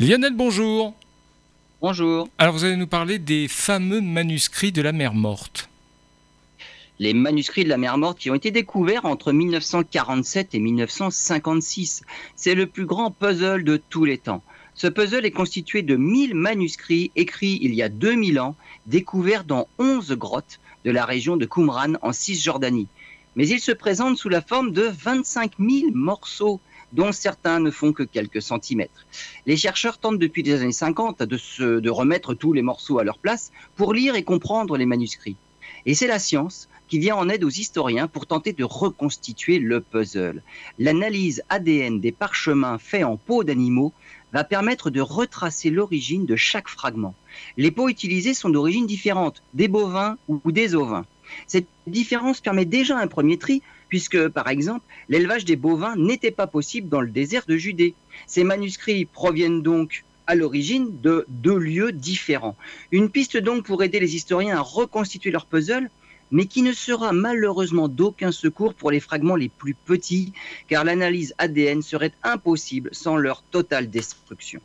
Lionel, bonjour. Bonjour. Alors vous allez nous parler des fameux manuscrits de la mer morte. Les manuscrits de la mer morte qui ont été découverts entre 1947 et 1956. C'est le plus grand puzzle de tous les temps. Ce puzzle est constitué de 1000 manuscrits écrits il y a 2000 ans, découverts dans 11 grottes de la région de Qumran en Cisjordanie. Mais il se présente sous la forme de 25 000 morceaux dont certains ne font que quelques centimètres. Les chercheurs tentent depuis les années 50 de, de remettre tous les morceaux à leur place pour lire et comprendre les manuscrits. Et c'est la science qui vient en aide aux historiens pour tenter de reconstituer le puzzle. L'analyse ADN des parchemins faits en peau d'animaux va permettre de retracer l'origine de chaque fragment. Les peaux utilisées sont d'origine différente, des bovins ou des ovins. Cette différence permet déjà un premier tri, puisque, par exemple, l'élevage des bovins n'était pas possible dans le désert de Judée. Ces manuscrits proviennent donc à l'origine de deux lieux différents. Une piste donc pour aider les historiens à reconstituer leur puzzle, mais qui ne sera malheureusement d'aucun secours pour les fragments les plus petits, car l'analyse ADN serait impossible sans leur totale destruction.